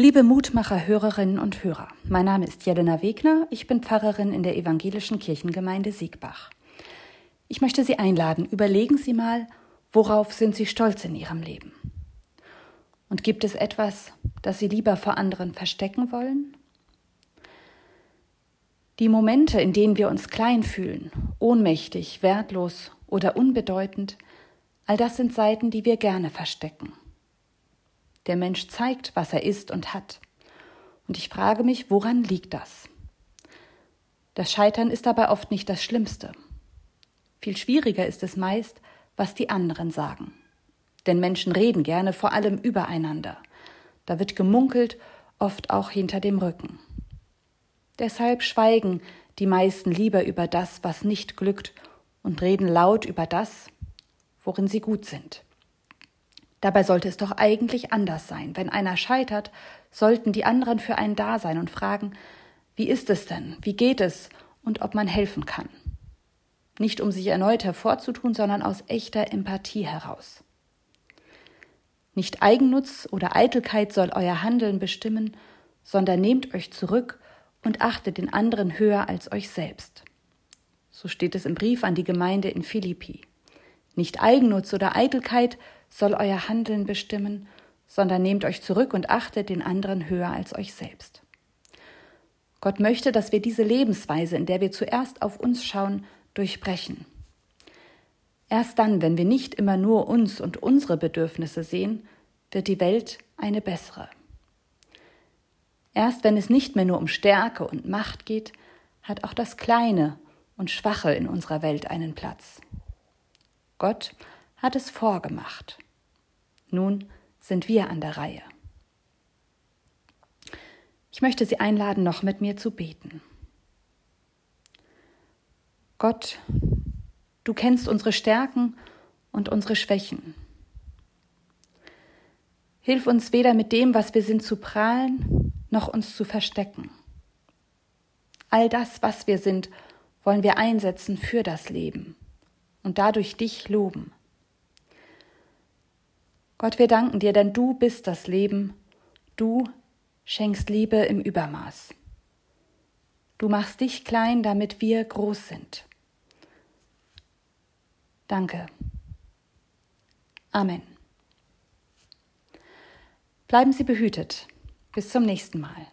Liebe Mutmacher-Hörerinnen und Hörer, mein Name ist Jelena Wegner, ich bin Pfarrerin in der evangelischen Kirchengemeinde Siegbach. Ich möchte Sie einladen, überlegen Sie mal, worauf sind Sie stolz in Ihrem Leben? Und gibt es etwas, das Sie lieber vor anderen verstecken wollen? Die Momente, in denen wir uns klein fühlen, ohnmächtig, wertlos oder unbedeutend, all das sind Seiten, die wir gerne verstecken. Der Mensch zeigt, was er ist und hat. Und ich frage mich, woran liegt das? Das Scheitern ist dabei oft nicht das Schlimmste. Viel schwieriger ist es meist, was die anderen sagen. Denn Menschen reden gerne vor allem übereinander. Da wird gemunkelt, oft auch hinter dem Rücken. Deshalb schweigen die meisten lieber über das, was nicht glückt, und reden laut über das, worin sie gut sind. Dabei sollte es doch eigentlich anders sein. Wenn einer scheitert, sollten die anderen für einen da sein und fragen, wie ist es denn, wie geht es und ob man helfen kann. Nicht um sich erneut hervorzutun, sondern aus echter Empathie heraus. Nicht Eigennutz oder Eitelkeit soll euer Handeln bestimmen, sondern nehmt euch zurück und achtet den anderen höher als euch selbst. So steht es im Brief an die Gemeinde in Philippi. Nicht Eigennutz oder Eitelkeit soll euer Handeln bestimmen, sondern nehmt euch zurück und achtet den anderen höher als euch selbst. Gott möchte, dass wir diese Lebensweise, in der wir zuerst auf uns schauen, durchbrechen. Erst dann, wenn wir nicht immer nur uns und unsere Bedürfnisse sehen, wird die Welt eine bessere. Erst wenn es nicht mehr nur um Stärke und Macht geht, hat auch das Kleine und Schwache in unserer Welt einen Platz. Gott hat es vorgemacht. Nun sind wir an der Reihe. Ich möchte Sie einladen, noch mit mir zu beten. Gott, du kennst unsere Stärken und unsere Schwächen. Hilf uns weder mit dem, was wir sind, zu prahlen, noch uns zu verstecken. All das, was wir sind, wollen wir einsetzen für das Leben und dadurch dich loben. Gott, wir danken dir, denn du bist das Leben, du schenkst Liebe im Übermaß. Du machst dich klein, damit wir groß sind. Danke. Amen. Bleiben Sie behütet. Bis zum nächsten Mal.